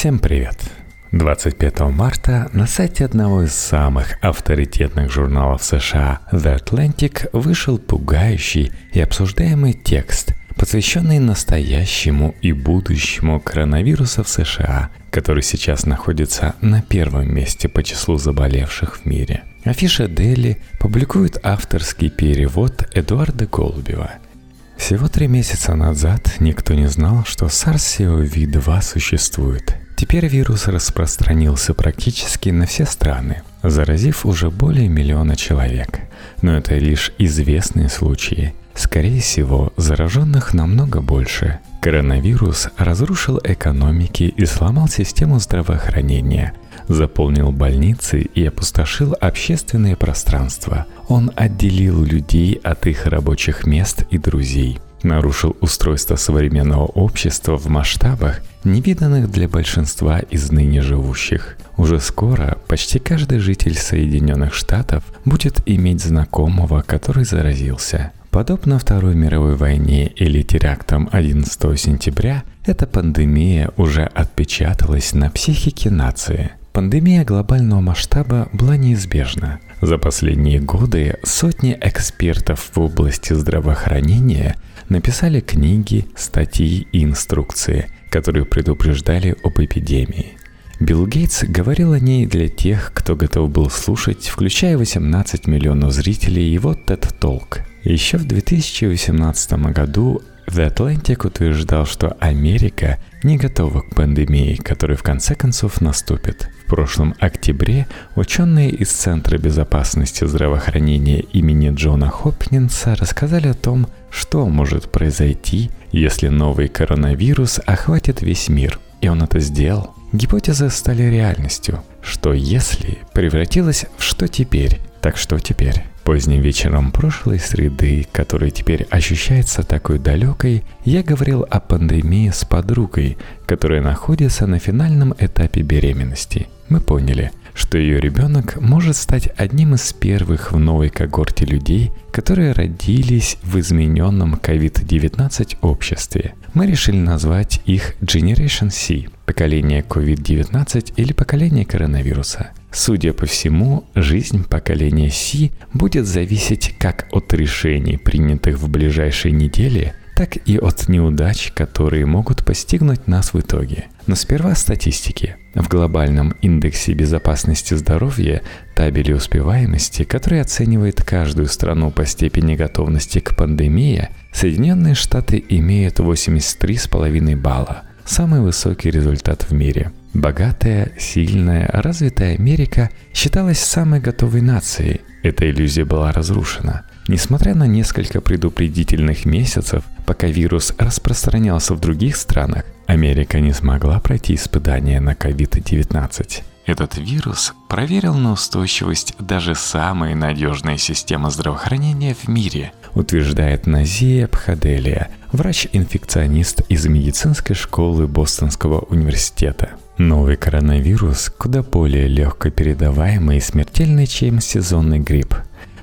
Всем привет! 25 марта на сайте одного из самых авторитетных журналов США The Atlantic вышел пугающий и обсуждаемый текст, посвященный настоящему и будущему коронавируса в США, который сейчас находится на первом месте по числу заболевших в мире. Афиша Дели публикует авторский перевод Эдуарда Голубева – всего три месяца назад никто не знал, что SARS-CoV-2 существует. Теперь вирус распространился практически на все страны, заразив уже более миллиона человек. Но это лишь известные случаи. Скорее всего, зараженных намного больше. Коронавирус разрушил экономики и сломал систему здравоохранения, заполнил больницы и опустошил общественное пространство. Он отделил людей от их рабочих мест и друзей – нарушил устройство современного общества в масштабах, невиданных для большинства из ныне живущих. Уже скоро почти каждый житель Соединенных Штатов будет иметь знакомого, который заразился. Подобно Второй мировой войне или терактам 11 сентября, эта пандемия уже отпечаталась на психике нации. Пандемия глобального масштаба была неизбежна. За последние годы сотни экспертов в области здравоохранения написали книги, статьи и инструкции, которые предупреждали об эпидемии. Билл Гейтс говорил о ней для тех, кто готов был слушать, включая 18 миллионов зрителей его TED Talk. Еще в 2018 году The Atlantic утверждал, что Америка не готова к пандемии, которая в конце концов наступит. В прошлом октябре ученые из Центра безопасности здравоохранения имени Джона Хопкинса рассказали о том, что может произойти, если новый коронавирус охватит весь мир. И он это сделал. Гипотезы стали реальностью. Что если превратилось в что теперь? Так что теперь? Поздним вечером прошлой среды, которая теперь ощущается такой далекой, я говорил о пандемии с подругой, которая находится на финальном этапе беременности. Мы поняли, что ее ребенок может стать одним из первых в новой когорте людей, которые родились в измененном COVID-19 обществе. Мы решили назвать их Generation C – поколение COVID-19 или поколение коронавируса – Судя по всему, жизнь поколения Си будет зависеть как от решений, принятых в ближайшие недели, так и от неудач, которые могут постигнуть нас в итоге. Но сперва статистики. В глобальном индексе безопасности здоровья, табеле успеваемости, который оценивает каждую страну по степени готовности к пандемии, Соединенные Штаты имеют 83,5 балла, самый высокий результат в мире – Богатая, сильная, развитая Америка считалась самой готовой нацией. Эта иллюзия была разрушена. Несмотря на несколько предупредительных месяцев, пока вирус распространялся в других странах, Америка не смогла пройти испытания на COVID-19. Этот вирус проверил на устойчивость даже самые надежные системы здравоохранения в мире, утверждает Назия Пхаделия, врач-инфекционист из медицинской школы Бостонского университета. Новый коронавирус куда более легко передаваемый и смертельный, чем сезонный грипп.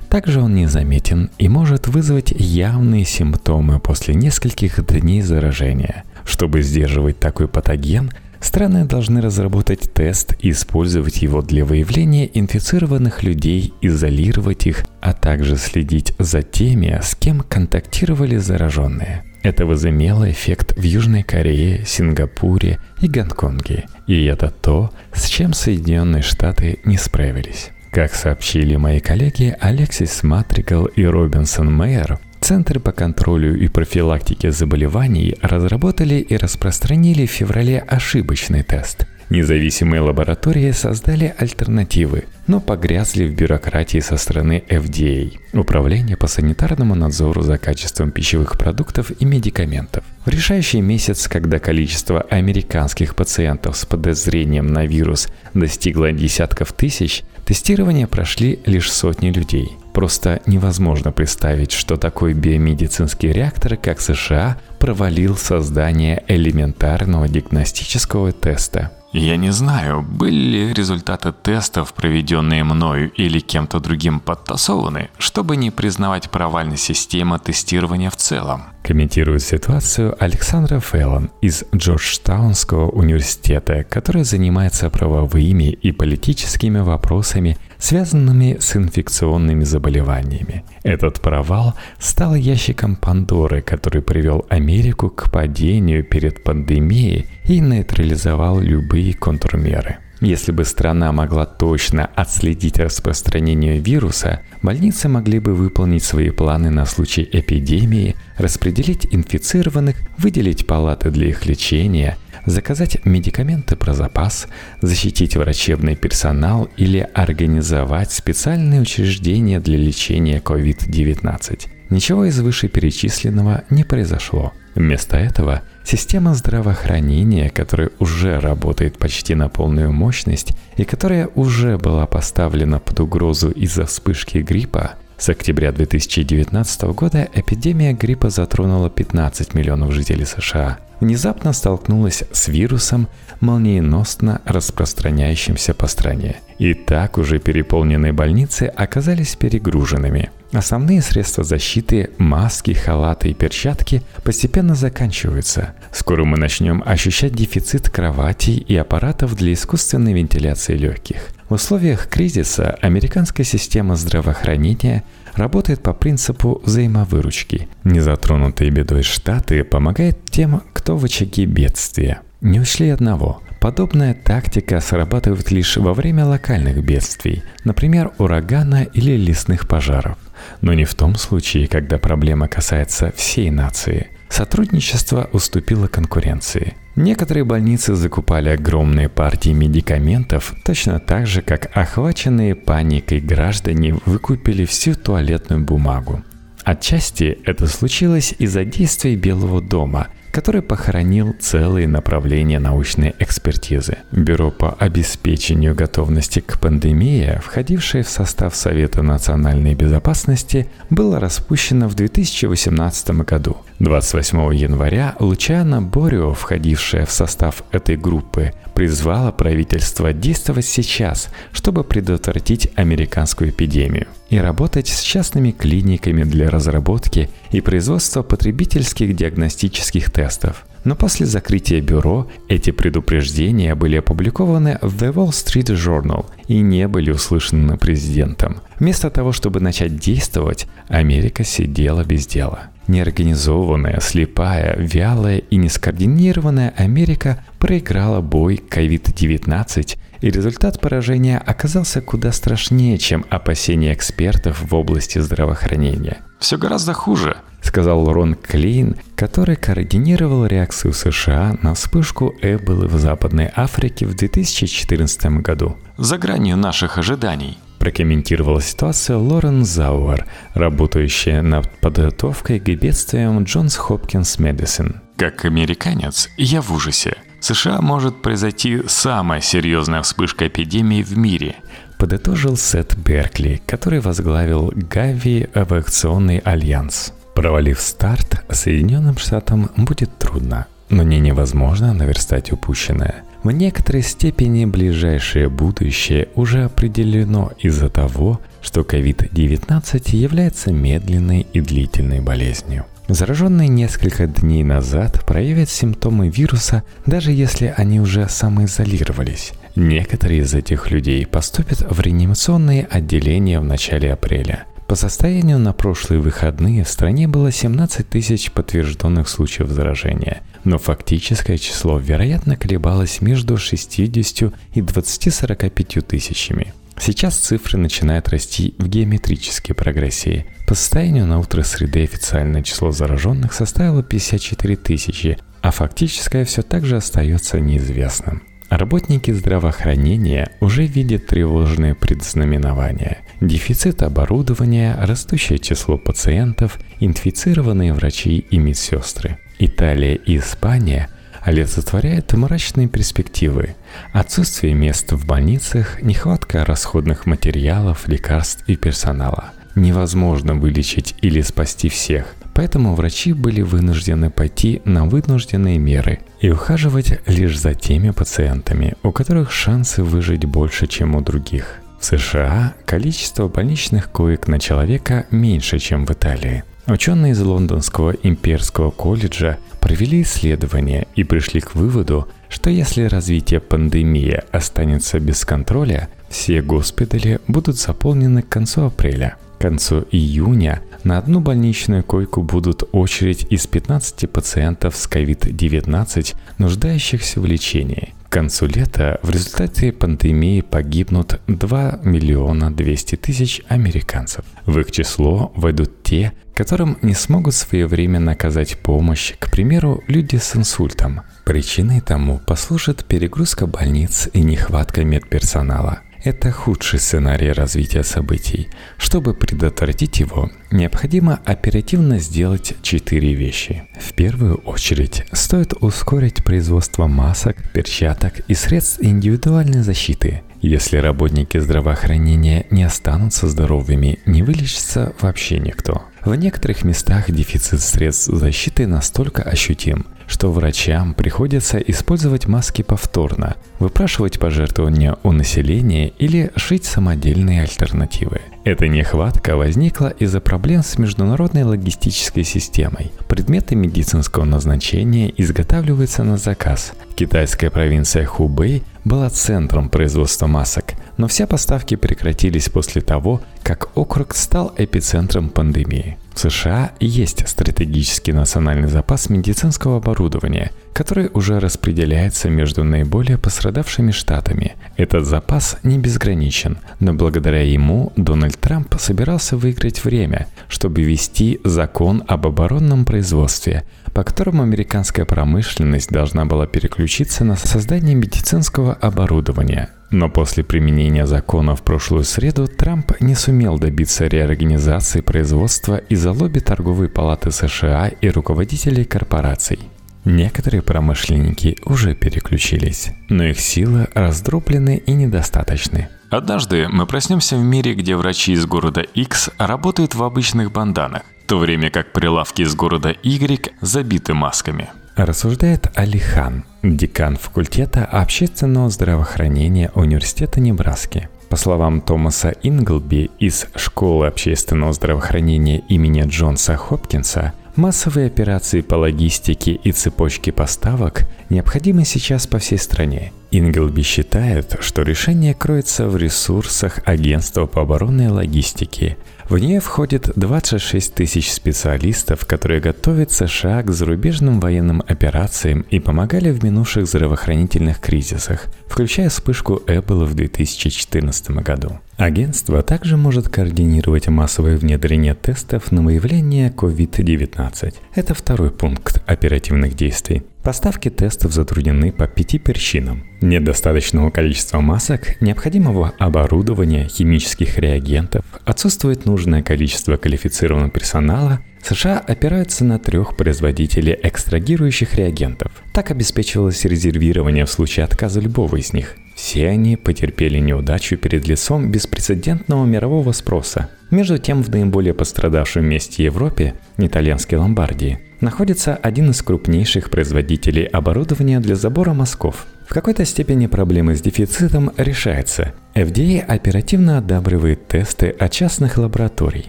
Также он незаметен и может вызвать явные симптомы после нескольких дней заражения. Чтобы сдерживать такой патоген, страны должны разработать тест и использовать его для выявления инфицированных людей, изолировать их, а также следить за теми, с кем контактировали зараженные. Это возымело эффект в Южной Корее, Сингапуре и Гонконге. И это то, с чем Соединенные Штаты не справились. Как сообщили мои коллеги Алексис Матрикал и Робинсон Мейер, Центры по контролю и профилактике заболеваний разработали и распространили в феврале ошибочный тест – Независимые лаборатории создали альтернативы, но погрязли в бюрократии со стороны FDA – Управление по санитарному надзору за качеством пищевых продуктов и медикаментов. В решающий месяц, когда количество американских пациентов с подозрением на вирус достигло десятков тысяч, тестирование прошли лишь сотни людей – Просто невозможно представить, что такой биомедицинский реактор, как США, провалил создание элементарного диагностического теста – я не знаю, были ли результаты тестов, проведенные мною или кем-то другим, подтасованы, чтобы не признавать провальной системы тестирования в целом. Комментирует ситуацию Александра Феллон из Джорджтаунского университета, который занимается правовыми и политическими вопросами связанными с инфекционными заболеваниями. Этот провал стал ящиком Пандоры, который привел Америку к падению перед пандемией и нейтрализовал любые контрмеры. Если бы страна могла точно отследить распространение вируса, больницы могли бы выполнить свои планы на случай эпидемии, распределить инфицированных, выделить палаты для их лечения – заказать медикаменты про запас, защитить врачебный персонал или организовать специальные учреждения для лечения COVID-19. Ничего из вышеперечисленного не произошло. Вместо этого система здравоохранения, которая уже работает почти на полную мощность и которая уже была поставлена под угрозу из-за вспышки гриппа, с октября 2019 года эпидемия гриппа затронула 15 миллионов жителей США. Внезапно столкнулась с вирусом, молниеносно распространяющимся по стране. И так уже переполненные больницы оказались перегруженными. Основные средства защиты, маски, халаты и перчатки постепенно заканчиваются. Скоро мы начнем ощущать дефицит кроватей и аппаратов для искусственной вентиляции легких. В условиях кризиса американская система здравоохранения работает по принципу взаимовыручки. Незатронутые бедой штаты помогают тем, кто в очаге бедствия. Не учли одного. Подобная тактика срабатывает лишь во время локальных бедствий, например, урагана или лесных пожаров. Но не в том случае, когда проблема касается всей нации – Сотрудничество уступило конкуренции. Некоторые больницы закупали огромные партии медикаментов, точно так же, как охваченные паникой граждане выкупили всю туалетную бумагу. Отчасти это случилось из-за действий Белого дома, который похоронил целые направления научной экспертизы. Бюро по обеспечению готовности к пандемии, входившее в состав Совета национальной безопасности, было распущено в 2018 году. 28 января Лучана Борио, входившая в состав этой группы, призвала правительство действовать сейчас, чтобы предотвратить американскую эпидемию и работать с частными клиниками для разработки и производства потребительских диагностических тестов. Но после закрытия бюро эти предупреждения были опубликованы в The Wall Street Journal и не были услышаны президентом. Вместо того, чтобы начать действовать, Америка сидела без дела. Неорганизованная, слепая, вялая и нескоординированная Америка проиграла бой COVID-19, и результат поражения оказался куда страшнее, чем опасения экспертов в области здравоохранения. «Все гораздо хуже», — сказал Рон Клейн, который координировал реакцию США на вспышку Эболы в Западной Африке в 2014 году. «За гранью наших ожиданий», прокомментировала ситуацию Лорен Зауэр, работающая над подготовкой к бедствиям Джонс Хопкинс Медицин. Как американец, я в ужасе. В США может произойти самая серьезная вспышка эпидемии в мире. Подытожил Сет Беркли, который возглавил Гави Авиационный альянс. Провалив старт, Соединенным Штатам будет трудно, но не невозможно наверстать упущенное – в некоторой степени ближайшее будущее уже определено из-за того, что COVID-19 является медленной и длительной болезнью. Зараженные несколько дней назад проявят симптомы вируса, даже если они уже самоизолировались. Некоторые из этих людей поступят в реанимационные отделения в начале апреля. По состоянию на прошлые выходные в стране было 17 тысяч подтвержденных случаев заражения, но фактическое число, вероятно, колебалось между 60 и 20-45 тысячами. Сейчас цифры начинают расти в геометрической прогрессии. По состоянию на утро среды официальное число зараженных составило 54 тысячи, а фактическое все так же остается неизвестным. Работники здравоохранения уже видят тревожные предзнаменования. Дефицит оборудования, растущее число пациентов, инфицированные врачи и медсестры. Италия и Испания олицетворяют мрачные перспективы. Отсутствие мест в больницах, нехватка расходных материалов, лекарств и персонала – невозможно вылечить или спасти всех. Поэтому врачи были вынуждены пойти на вынужденные меры и ухаживать лишь за теми пациентами, у которых шансы выжить больше, чем у других. В США количество больничных коек на человека меньше, чем в Италии. Ученые из Лондонского имперского колледжа провели исследование и пришли к выводу, что если развитие пандемии останется без контроля, все госпитали будут заполнены к концу апреля. К концу июня на одну больничную койку будут очередь из 15 пациентов с COVID-19, нуждающихся в лечении. К концу лета в результате пандемии погибнут 2 миллиона 200 тысяч американцев. В их число войдут те, которым не смогут своевременно оказать помощь, к примеру, люди с инсультом. Причиной тому послужит перегрузка больниц и нехватка медперсонала – это худший сценарий развития событий. Чтобы предотвратить его, необходимо оперативно сделать четыре вещи. В первую очередь, стоит ускорить производство масок, перчаток и средств индивидуальной защиты. Если работники здравоохранения не останутся здоровыми, не вылечится вообще никто. В некоторых местах дефицит средств защиты настолько ощутим, что врачам приходится использовать маски повторно, выпрашивать пожертвования у населения или шить самодельные альтернативы. Эта нехватка возникла из-за проблем с международной логистической системой. Предметы медицинского назначения изготавливаются на заказ. Китайская провинция Хубэй была центром производства масок, но все поставки прекратились после того, как округ стал эпицентром пандемии. В США есть стратегический национальный запас медицинского оборудования, который уже распределяется между наиболее пострадавшими штатами. Этот запас не безграничен, но благодаря ему Дональд Трамп собирался выиграть время, чтобы ввести закон об оборонном производстве, по которому американская промышленность должна была переключиться на создание медицинского оборудования – но после применения закона в прошлую среду Трамп не сумел добиться реорганизации производства из-за лобби торговой палаты США и руководителей корпораций. Некоторые промышленники уже переключились, но их силы раздроблены и недостаточны. Однажды мы проснемся в мире, где врачи из города X работают в обычных банданах, в то время как прилавки из города Y забиты масками – Рассуждает Алихан, декан факультета общественного здравоохранения Университета Небраски. По словам Томаса Инглби из Школы общественного здравоохранения имени Джонса Хопкинса, массовые операции по логистике и цепочке поставок необходимы сейчас по всей стране. Инглби считает, что решение кроется в ресурсах Агентства по оборонной логистике – в нее входит 26 тысяч специалистов, которые готовят США к зарубежным военным операциям и помогали в минувших здравоохранительных кризисах, включая вспышку Эбола в 2014 году. Агентство также может координировать массовое внедрение тестов на выявление COVID-19. Это второй пункт оперативных действий. Поставки тестов затруднены по пяти причинам. Недостаточного количества масок, необходимого оборудования, химических реагентов, отсутствует нужное количество квалифицированного персонала, США опираются на трех производителей экстрагирующих реагентов. Так обеспечивалось резервирование в случае отказа любого из них. Все они потерпели неудачу перед лицом беспрецедентного мирового спроса. Между тем, в наиболее пострадавшем месте Европе, итальянской Ломбардии, находится один из крупнейших производителей оборудования для забора мазков. В какой-то степени проблема с дефицитом решается. FDA оперативно одабривает тесты от частных лабораторий.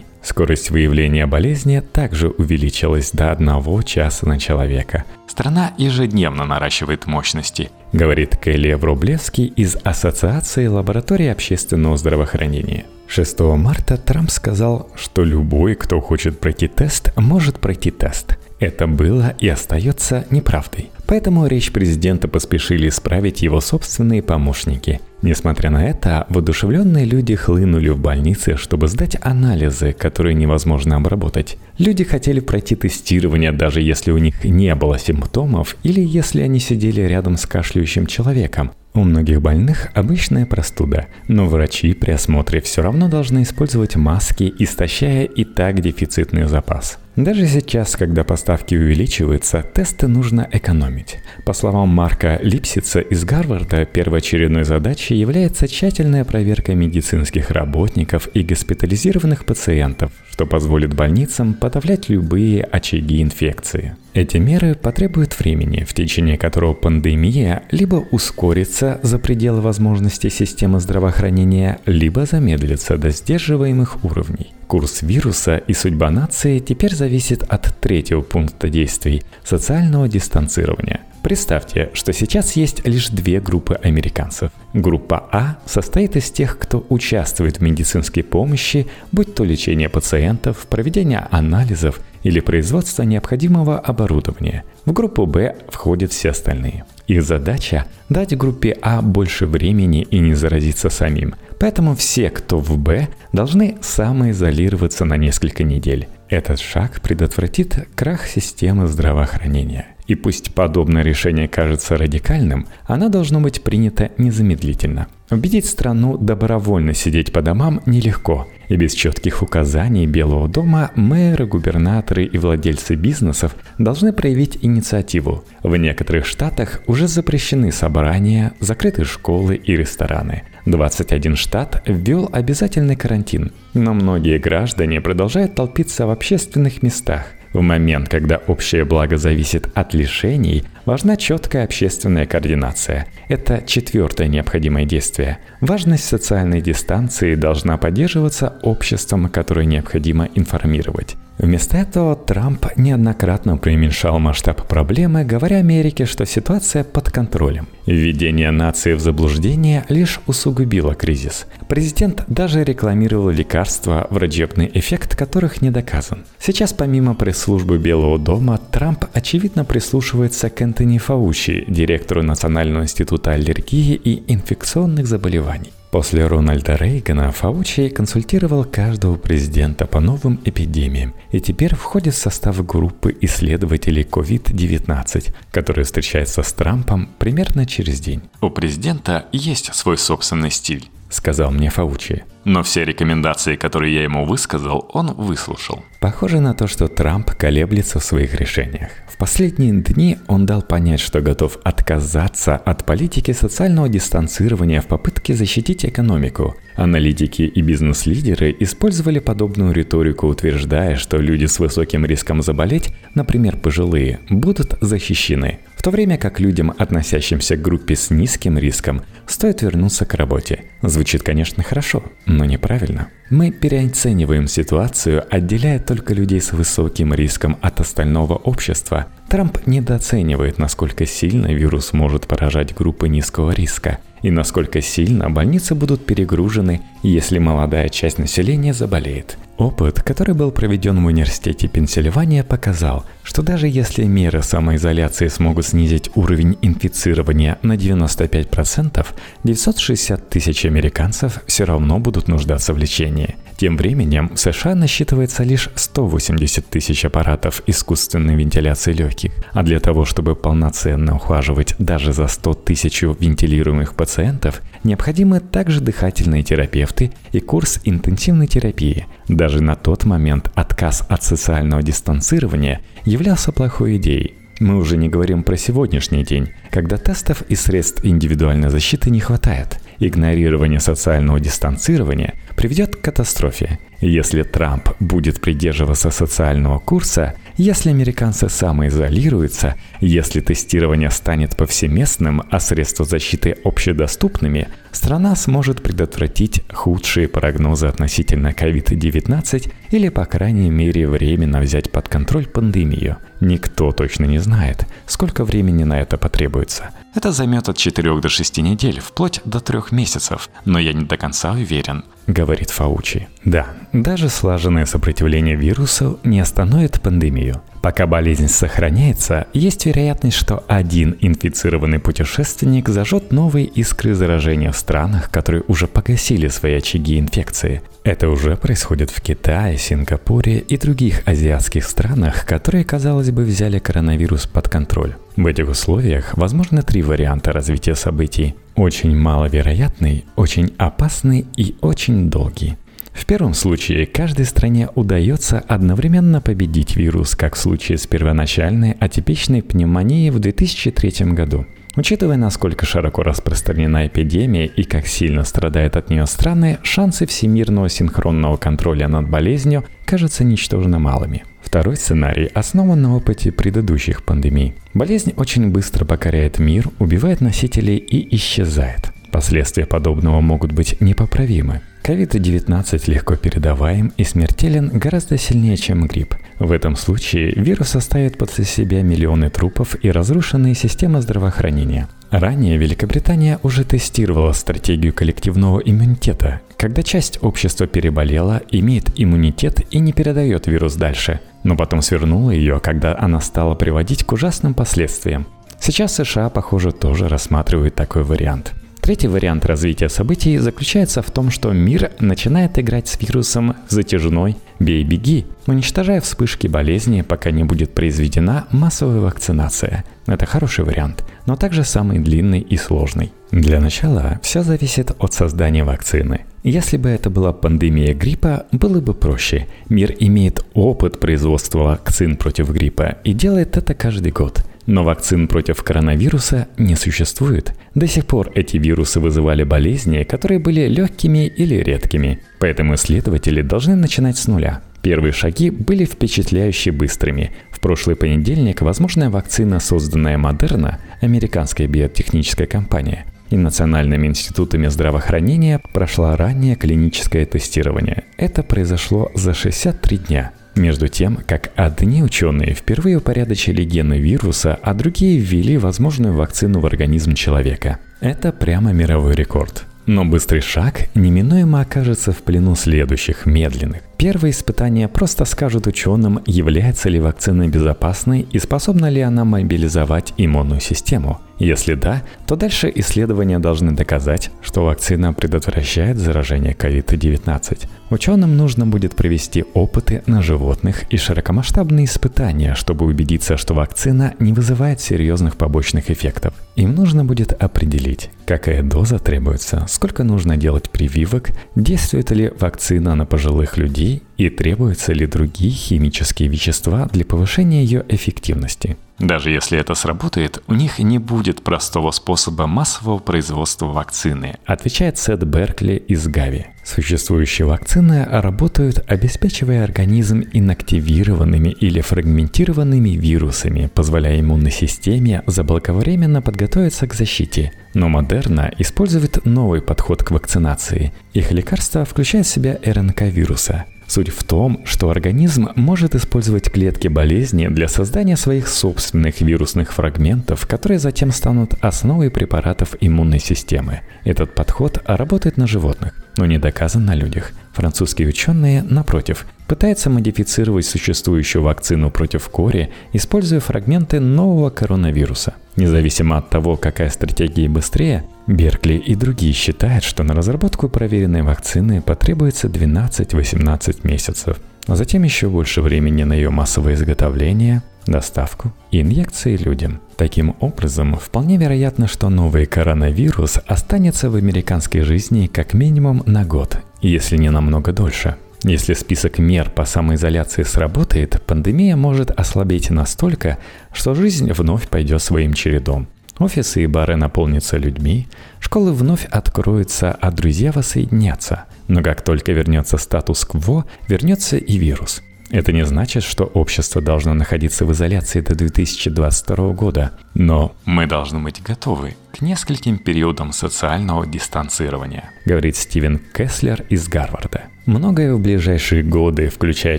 Скорость выявления болезни также увеличилась до одного часа на человека. Страна ежедневно наращивает мощности, говорит Келли Врублевский из Ассоциации лабораторий общественного здравоохранения. 6 марта Трамп сказал, что любой, кто хочет пройти тест, может пройти тест. Это было и остается неправдой. Поэтому речь президента поспешили исправить его собственные помощники. Несмотря на это, воодушевленные люди хлынули в больницы, чтобы сдать анализы, которые невозможно обработать. Люди хотели пройти тестирование, даже если у них не было симптомов или если они сидели рядом с кашляющим человеком. У многих больных обычная простуда, но врачи при осмотре все равно должны использовать маски, истощая и так дефицитный запас. Даже сейчас, когда поставки увеличиваются, тесты нужно экономить. По словам Марка Липсица из Гарварда, первоочередной задачей задачей является тщательная проверка медицинских работников и госпитализированных пациентов, что позволит больницам подавлять любые очаги инфекции. Эти меры потребуют времени, в течение которого пандемия либо ускорится за пределы возможностей системы здравоохранения, либо замедлится до сдерживаемых уровней. Курс вируса и судьба нации теперь зависит от третьего пункта действий – социального дистанцирования – Представьте, что сейчас есть лишь две группы американцев. Группа А состоит из тех, кто участвует в медицинской помощи, будь то лечение пациентов, проведение анализов или производство необходимого оборудования. В группу Б входят все остальные. Их задача – дать группе А больше времени и не заразиться самим. Поэтому все, кто в Б, должны самоизолироваться на несколько недель. Этот шаг предотвратит крах системы здравоохранения. И пусть подобное решение кажется радикальным, оно должно быть принято незамедлительно. Убедить страну добровольно сидеть по домам нелегко, и без четких указаний Белого дома мэры, губернаторы и владельцы бизнесов должны проявить инициативу. В некоторых штатах уже запрещены собрания, закрыты школы и рестораны. 21 штат ввел обязательный карантин, но многие граждане продолжают толпиться в общественных местах. В момент, когда общее благо зависит от лишений, важна четкая общественная координация. Это четвертое необходимое действие. Важность социальной дистанции должна поддерживаться обществом, которое необходимо информировать. Вместо этого Трамп неоднократно преуменьшал масштаб проблемы, говоря Америке, что ситуация под контролем. Введение нации в заблуждение лишь усугубило кризис. Президент даже рекламировал лекарства, врачебный эффект которых не доказан. Сейчас помимо пресс-службы Белого дома, Трамп очевидно прислушивается к Энтони Фаучи, директору Национального института аллергии и инфекционных заболеваний. После Рональда Рейгана Фаучи консультировал каждого президента по новым эпидемиям и теперь входит в состав группы исследователей COVID-19, которые встречаются с Трампом примерно через день. У президента есть свой собственный стиль. — сказал мне Фаучи. Но все рекомендации, которые я ему высказал, он выслушал. Похоже на то, что Трамп колеблется в своих решениях последние дни он дал понять, что готов отказаться от политики социального дистанцирования в попытке защитить экономику. Аналитики и бизнес-лидеры использовали подобную риторику, утверждая, что люди с высоким риском заболеть, например, пожилые, будут защищены, в то время как людям, относящимся к группе с низким риском, стоит вернуться к работе. Звучит, конечно, хорошо, но неправильно. Мы переоцениваем ситуацию, отделяя только людей с высоким риском от остального общества. Трамп недооценивает, насколько сильно вирус может поражать группы низкого риска и насколько сильно больницы будут перегружены, если молодая часть населения заболеет. Опыт, который был проведен в университете Пенсильвания, показал, что даже если меры самоизоляции смогут снизить уровень инфицирования на 95%, 960 тысяч американцев все равно будут нуждаться в лечении. Тем временем в США насчитывается лишь 180 тысяч аппаратов искусственной вентиляции легких, а для того, чтобы полноценно ухаживать даже за 100 тысяч вентилируемых пациентов, необходимы также дыхательные терапевты и курс интенсивной терапии. Даже на тот момент отказ от социального дистанцирования являлся плохой идеей, мы уже не говорим про сегодняшний день, когда тестов и средств индивидуальной защиты не хватает. Игнорирование социального дистанцирования приведет к катастрофе. Если Трамп будет придерживаться социального курса, если американцы самоизолируются, если тестирование станет повсеместным, а средства защиты общедоступными, страна сможет предотвратить худшие прогнозы относительно COVID-19 или, по крайней мере, временно взять под контроль пандемию. Никто точно не знает, сколько времени на это потребуется. Это займет от 4 до 6 недель, вплоть до 3 месяцев, но я не до конца уверен, говорит Фаучи. Да, даже слаженное сопротивление вирусу не остановит пандемию. Пока болезнь сохраняется, есть вероятность, что один инфицированный путешественник зажжет новые искры заражения в странах, которые уже погасили свои очаги инфекции. Это уже происходит в Китае, Сингапуре и других азиатских странах, которые, казалось бы, взяли коронавирус под контроль. В этих условиях возможны три варианта развития событий. Очень маловероятный, очень опасный и очень долгий. В первом случае каждой стране удается одновременно победить вирус, как в случае с первоначальной атипичной пневмонией в 2003 году. Учитывая, насколько широко распространена эпидемия и как сильно страдают от нее страны, шансы всемирного синхронного контроля над болезнью кажутся ничтожно малыми. Второй сценарий основан на опыте предыдущих пандемий. Болезнь очень быстро покоряет мир, убивает носителей и исчезает. Последствия подобного могут быть непоправимы. COVID-19 легко передаваем и смертелен гораздо сильнее, чем грипп. В этом случае вирус оставит после себя миллионы трупов и разрушенные системы здравоохранения. Ранее Великобритания уже тестировала стратегию коллективного иммунитета, когда часть общества переболела, имеет иммунитет и не передает вирус дальше, но потом свернула ее, когда она стала приводить к ужасным последствиям. Сейчас США, похоже, тоже рассматривают такой вариант. Третий вариант развития событий заключается в том, что мир начинает играть с вирусом затяжной «бей-беги», уничтожая вспышки болезни, пока не будет произведена массовая вакцинация. Это хороший вариант, но также самый длинный и сложный. Для начала все зависит от создания вакцины. Если бы это была пандемия гриппа, было бы проще. Мир имеет опыт производства вакцин против гриппа и делает это каждый год. Но вакцин против коронавируса не существует. До сих пор эти вирусы вызывали болезни, которые были легкими или редкими. Поэтому исследователи должны начинать с нуля. Первые шаги были впечатляюще быстрыми. В прошлый понедельник возможная вакцина, созданная Модерна, американская биотехническая компания, и национальными институтами здравоохранения прошла раннее клиническое тестирование. Это произошло за 63 дня. Между тем, как одни ученые впервые упорядочили гены вируса, а другие ввели возможную вакцину в организм человека. Это прямо мировой рекорд. Но быстрый шаг неминуемо окажется в плену следующих, медленных. Первые испытания просто скажут ученым, является ли вакцина безопасной и способна ли она мобилизовать иммунную систему. Если да, то дальше исследования должны доказать, что вакцина предотвращает заражение COVID-19. Ученым нужно будет провести опыты на животных и широкомасштабные испытания, чтобы убедиться, что вакцина не вызывает серьезных побочных эффектов. Им нужно будет определить, какая доза требуется, сколько нужно делать прививок, действует ли вакцина на пожилых людей и требуются ли другие химические вещества для повышения ее эффективности. Даже если это сработает, у них не будет простого способа массового производства вакцины, отвечает Сет Беркли из Гави. Существующие вакцины работают, обеспечивая организм инактивированными или фрагментированными вирусами, позволяя иммунной системе заблаговременно подготовиться к защите. Но Модерна использует новый подход к вакцинации. Их лекарства включают в себя РНК вируса – Суть в том, что организм может использовать клетки болезни для создания своих собственных вирусных фрагментов, которые затем станут основой препаратов иммунной системы. Этот подход работает на животных, но не доказан на людях. Французские ученые, напротив, пытаются модифицировать существующую вакцину против кори, используя фрагменты нового коронавируса. Независимо от того, какая стратегия быстрее, Беркли и другие считают, что на разработку проверенной вакцины потребуется 12-18 месяцев, а затем еще больше времени на ее массовое изготовление, доставку и инъекции людям. Таким образом, вполне вероятно, что новый коронавирус останется в американской жизни как минимум на год, если не намного дольше. Если список мер по самоизоляции сработает, пандемия может ослабеть настолько, что жизнь вновь пойдет своим чередом. Офисы и бары наполнятся людьми, школы вновь откроются, а друзья воссоединятся. Но как только вернется статус-кво, вернется и вирус. Это не значит, что общество должно находиться в изоляции до 2022 года, но мы должны быть готовы к нескольким периодам социального дистанцирования, говорит Стивен Кеслер из Гарварда. Многое в ближайшие годы, включая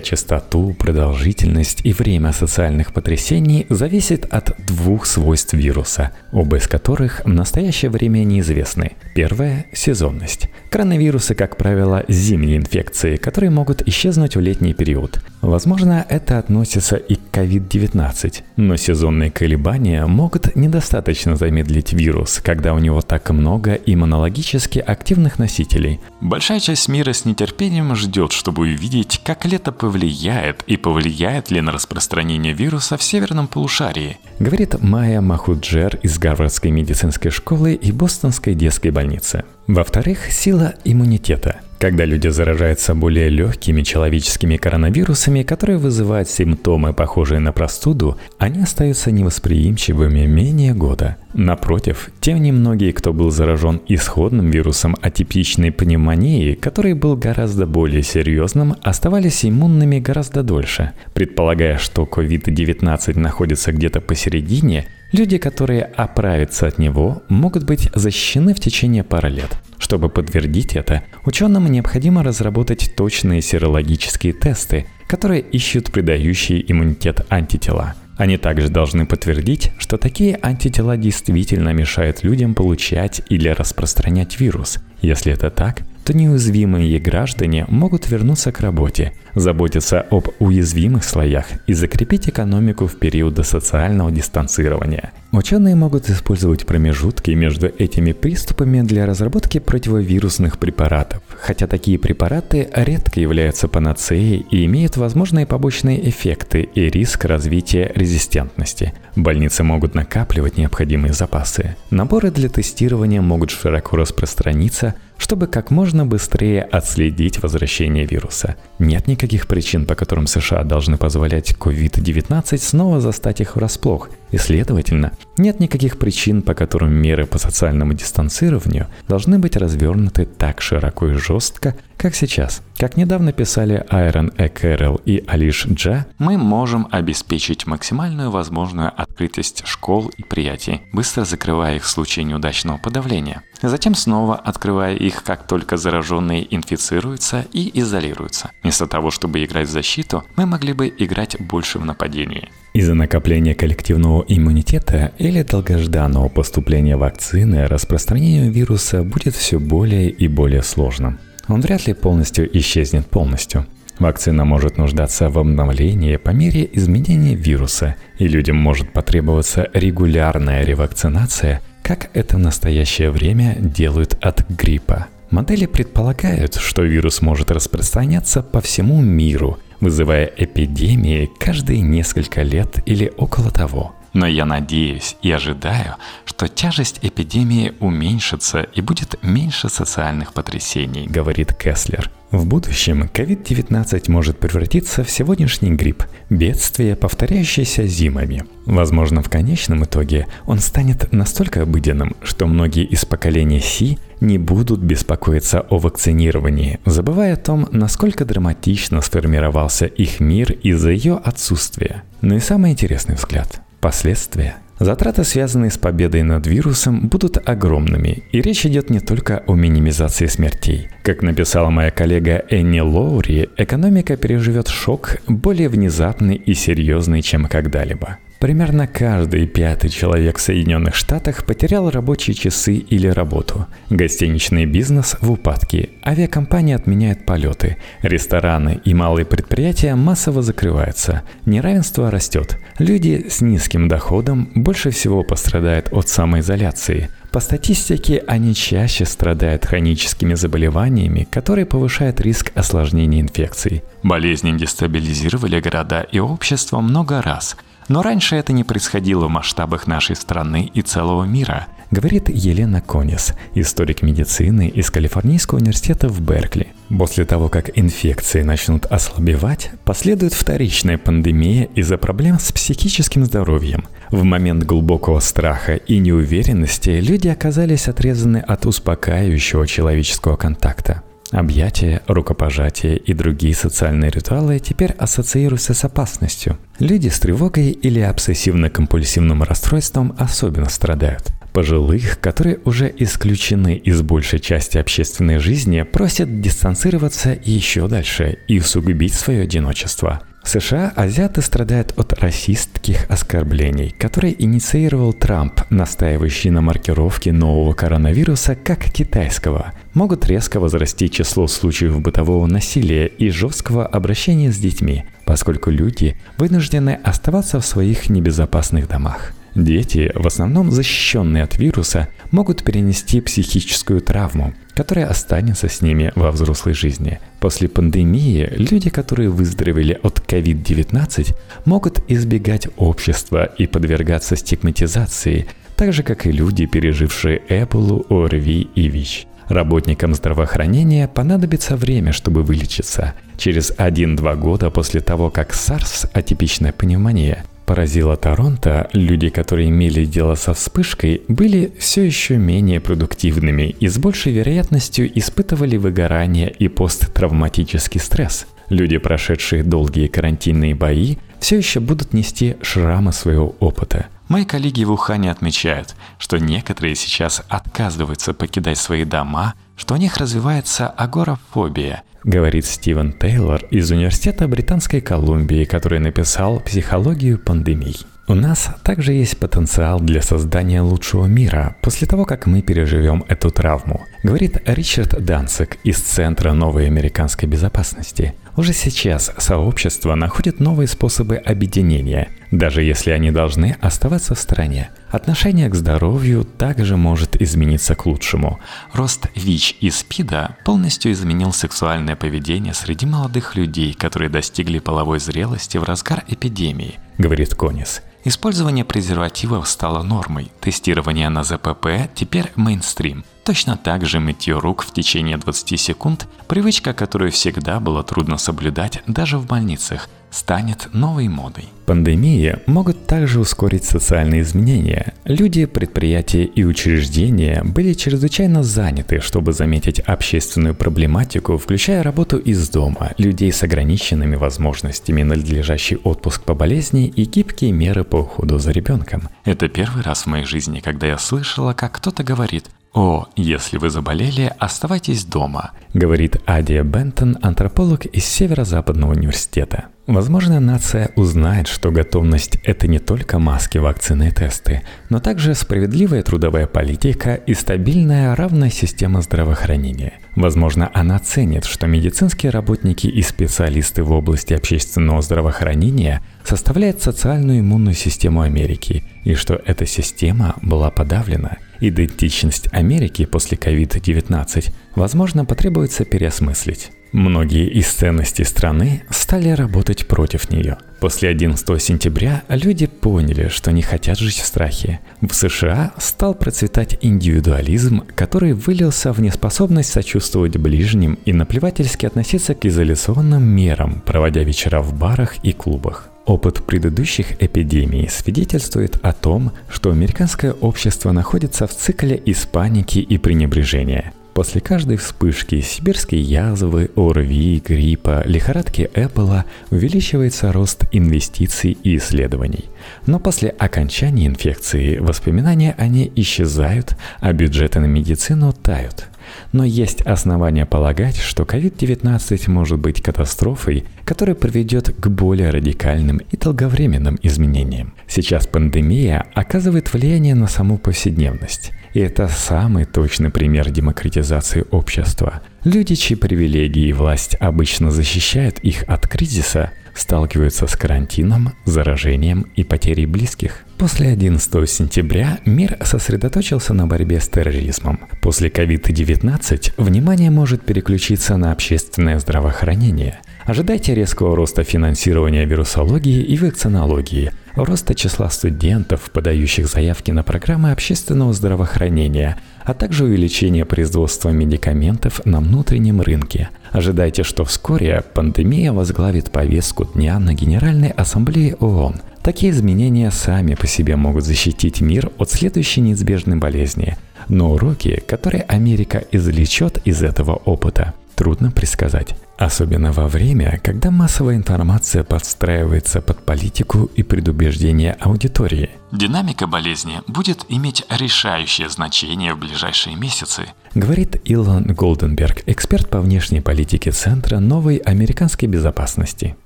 частоту, продолжительность и время социальных потрясений, зависит от двух свойств вируса, оба из которых в настоящее время неизвестны. Первое – сезонность. Коронавирусы, как правило, зимние инфекции, которые могут исчезнуть в летний период. Возможно, это относится и к COVID-19, но сезонные колебания могут недостаточно замедлить вирус, когда у него так много иммунологически активных носителей. Большая часть мира с нетерпением ждет, чтобы увидеть, как лето повлияет и повлияет ли на распространение вируса в северном полушарии. Говорит Майя Махуджер из Гарвардской медицинской школы и Бостонской детской больницы. Во-вторых, сила иммунитета – когда люди заражаются более легкими человеческими коронавирусами, которые вызывают симптомы, похожие на простуду, они остаются невосприимчивыми менее года. Напротив, те немногие, кто был заражен исходным вирусом атипичной пневмонии, который был гораздо более серьезным, оставались иммунными гораздо дольше. Предполагая, что COVID-19 находится где-то посередине, люди, которые оправятся от него, могут быть защищены в течение пары лет. Чтобы подтвердить это, ученым необходимо разработать точные серологические тесты, которые ищут придающие иммунитет антитела. Они также должны подтвердить, что такие антитела действительно мешают людям получать или распространять вирус. Если это так, то неуязвимые граждане могут вернуться к работе, заботиться об уязвимых слоях и закрепить экономику в периоды социального дистанцирования. Ученые могут использовать промежутки между этими приступами для разработки противовирусных препаратов, хотя такие препараты редко являются панацеей и имеют возможные побочные эффекты и риск развития резистентности. Больницы могут накапливать необходимые запасы. Наборы для тестирования могут широко распространиться, чтобы как можно быстрее отследить возвращение вируса. Нет никаких причин, по которым США должны позволять COVID-19 снова застать их врасплох, и следовательно, нет никаких причин, по которым меры по социальному дистанцированию должны быть развернуты так широко и жестко, как сейчас. Как недавно писали Айрон Э. Кэрролл и Алиш Джа, мы можем обеспечить максимальную возможную открытость школ и приятий, быстро закрывая их в случае неудачного подавления. Затем снова открывая их, как только зараженные инфицируются и изолируются. Вместо того, чтобы играть в защиту, мы могли бы играть больше в нападении. Из-за накопления коллективного иммунитета или долгожданного поступления вакцины распространение вируса будет все более и более сложным. Он вряд ли полностью исчезнет полностью. Вакцина может нуждаться в обновлении по мере изменения вируса, и людям может потребоваться регулярная ревакцинация, как это в настоящее время делают от гриппа. Модели предполагают, что вирус может распространяться по всему миру – вызывая эпидемии каждые несколько лет или около того. Но я надеюсь и ожидаю, что тяжесть эпидемии уменьшится и будет меньше социальных потрясений, говорит Кеслер. В будущем COVID-19 может превратиться в сегодняшний грипп, бедствие, повторяющееся зимами. Возможно, в конечном итоге он станет настолько обыденным, что многие из поколения Си не будут беспокоиться о вакцинировании, забывая о том, насколько драматично сформировался их мир из-за ее отсутствия. Но и самый интересный взгляд – последствия – Затраты, связанные с победой над вирусом, будут огромными, и речь идет не только о минимизации смертей. Как написала моя коллега Энни Лоури, экономика переживет шок более внезапный и серьезный, чем когда-либо. Примерно каждый пятый человек в Соединенных Штатах потерял рабочие часы или работу. Гостиничный бизнес в упадке, авиакомпании отменяют полеты, рестораны и малые предприятия массово закрываются, неравенство растет. Люди с низким доходом больше всего пострадают от самоизоляции. По статистике, они чаще страдают хроническими заболеваниями, которые повышают риск осложнений инфекций. Болезни дестабилизировали города и общество много раз – но раньше это не происходило в масштабах нашей страны и целого мира, говорит Елена Конис, историк медицины из Калифорнийского университета в Беркли. После того, как инфекции начнут ослабевать, последует вторичная пандемия из-за проблем с психическим здоровьем. В момент глубокого страха и неуверенности люди оказались отрезаны от успокаивающего человеческого контакта. Объятия, рукопожатия и другие социальные ритуалы теперь ассоциируются с опасностью. Люди с тревогой или обсессивно-компульсивным расстройством особенно страдают. Пожилых, которые уже исключены из большей части общественной жизни, просят дистанцироваться еще дальше и усугубить свое одиночество – США азиаты страдают от расистских оскорблений, которые инициировал Трамп, настаивающий на маркировке нового коронавируса как китайского. Могут резко возрасти число случаев бытового насилия и жесткого обращения с детьми, поскольку люди вынуждены оставаться в своих небезопасных домах. Дети, в основном защищенные от вируса, могут перенести психическую травму, которая останется с ними во взрослой жизни. После пандемии люди, которые выздоровели от COVID-19, могут избегать общества и подвергаться стигматизации, так же как и люди, пережившие Эболу, ОРВИ и ВИЧ. Работникам здравоохранения понадобится время, чтобы вылечиться. Через 1-2 года после того, как SARS, атипичная пневмония, поразила Торонто, люди, которые имели дело со вспышкой, были все еще менее продуктивными и с большей вероятностью испытывали выгорание и посттравматический стресс. Люди, прошедшие долгие карантинные бои, все еще будут нести шрамы своего опыта. Мои коллеги в Ухане отмечают, что некоторые сейчас отказываются покидать свои дома, что у них развивается агорафобия, говорит Стивен Тейлор из Университета Британской Колумбии, который написал «Психологию пандемий». У нас также есть потенциал для создания лучшего мира после того, как мы переживем эту травму, говорит Ричард Данцик из Центра новой американской безопасности. Уже сейчас сообщество находит новые способы объединения, даже если они должны оставаться в стороне. Отношение к здоровью также может измениться к лучшему. Рост ВИЧ и СПИДа полностью изменил сексуальное поведение среди молодых людей, которые достигли половой зрелости в разгар эпидемии, говорит Конис. Использование презервативов стало нормой. Тестирование на ЗПП теперь мейнстрим. Точно так же мытье рук в течение 20 секунд, привычка, которую всегда было трудно соблюдать даже в больницах, станет новой модой. Пандемии могут также ускорить социальные изменения. Люди, предприятия и учреждения были чрезвычайно заняты, чтобы заметить общественную проблематику, включая работу из дома, людей с ограниченными возможностями, надлежащий отпуск по болезни и гибкие меры по уходу за ребенком. Это первый раз в моей жизни, когда я слышала, как кто-то говорит «О, если вы заболели, оставайтесь дома», говорит Адия Бентон, антрополог из Северо-Западного университета. Возможно, нация узнает, что готовность – это не только маски, вакцины и тесты, но также справедливая трудовая политика и стабильная равная система здравоохранения. Возможно, она ценит, что медицинские работники и специалисты в области общественного здравоохранения составляют социальную иммунную систему Америки, и что эта система была подавлена – идентичность Америки после COVID-19, возможно, потребуется переосмыслить. Многие из ценностей страны стали работать против нее. После 11 сентября люди поняли, что не хотят жить в страхе. В США стал процветать индивидуализм, который вылился в неспособность сочувствовать ближним и наплевательски относиться к изоляционным мерам, проводя вечера в барах и клубах. Опыт предыдущих эпидемий свидетельствует о том, что американское общество находится в цикле из паники и пренебрежения. После каждой вспышки сибирской язвы, ОРВИ, гриппа, лихорадки Эппла увеличивается рост инвестиций и исследований. Но после окончания инфекции воспоминания о ней исчезают, а бюджеты на медицину тают – но есть основания полагать, что COVID-19 может быть катастрофой, которая приведет к более радикальным и долговременным изменениям. Сейчас пандемия оказывает влияние на саму повседневность. И это самый точный пример демократизации общества. Люди, чьи привилегии и власть обычно защищают их от кризиса, сталкиваются с карантином, заражением и потерей близких. После 11 сентября мир сосредоточился на борьбе с терроризмом. После COVID-19 внимание может переключиться на общественное здравоохранение. Ожидайте резкого роста финансирования вирусологии и вакцинологии, роста числа студентов, подающих заявки на программы общественного здравоохранения – а также увеличение производства медикаментов на внутреннем рынке. Ожидайте, что вскоре пандемия возглавит повестку дня на Генеральной Ассамблее ООН. Такие изменения сами по себе могут защитить мир от следующей неизбежной болезни. Но уроки, которые Америка извлечет из этого опыта, трудно предсказать. Особенно во время, когда массовая информация подстраивается под политику и предубеждение аудитории. Динамика болезни будет иметь решающее значение в ближайшие месяцы, говорит Илон Голденберг, эксперт по внешней политике Центра новой американской безопасности.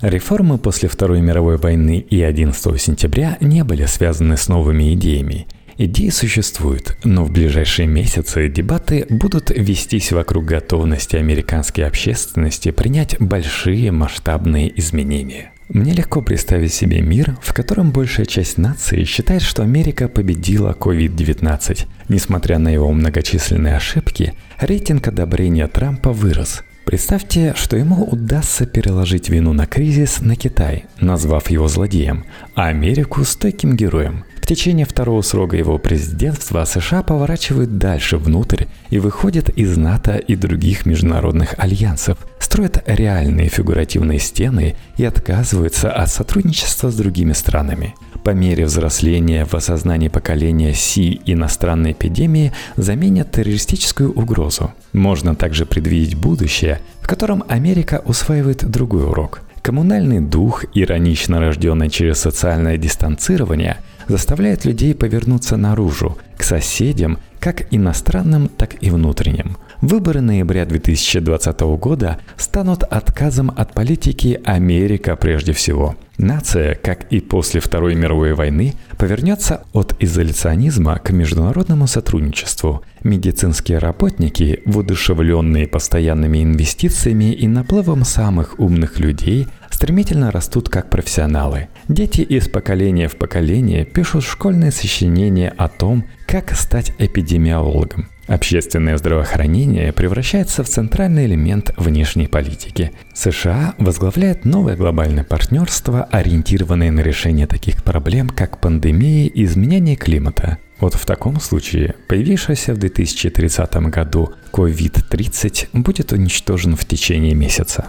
Реформы после Второй мировой войны и 11 сентября не были связаны с новыми идеями – Идеи существуют, но в ближайшие месяцы дебаты будут вестись вокруг готовности американской общественности принять большие масштабные изменения. Мне легко представить себе мир, в котором большая часть нации считает, что Америка победила COVID-19. Несмотря на его многочисленные ошибки, рейтинг одобрения Трампа вырос. Представьте, что ему удастся переложить вину на кризис на Китай, назвав его злодеем, а Америку стойким героем – течение второго срока его президентства США поворачивают дальше внутрь и выходят из НАТО и других международных альянсов, строят реальные фигуративные стены и отказываются от сотрудничества с другими странами. По мере взросления в осознании поколения Си иностранной эпидемии заменят террористическую угрозу. Можно также предвидеть будущее, в котором Америка усваивает другой урок – Коммунальный дух, иронично рожденный через социальное дистанцирование, заставляет людей повернуться наружу, к соседям, как иностранным, так и внутренним. Выборы ноября 2020 года станут отказом от политики Америка прежде всего. Нация, как и после Второй мировой войны, повернется от изоляционизма к международному сотрудничеству. Медицинские работники, воодушевленные постоянными инвестициями и наплывом самых умных людей, стремительно растут как профессионалы. Дети из поколения в поколение пишут школьные сочинения о том, как стать эпидемиологом. Общественное здравоохранение превращается в центральный элемент внешней политики. США возглавляет новое глобальное партнерство, ориентированное на решение таких проблем, как пандемия и изменение климата. Вот в таком случае появившийся в 2030 году COVID-30 будет уничтожен в течение месяца.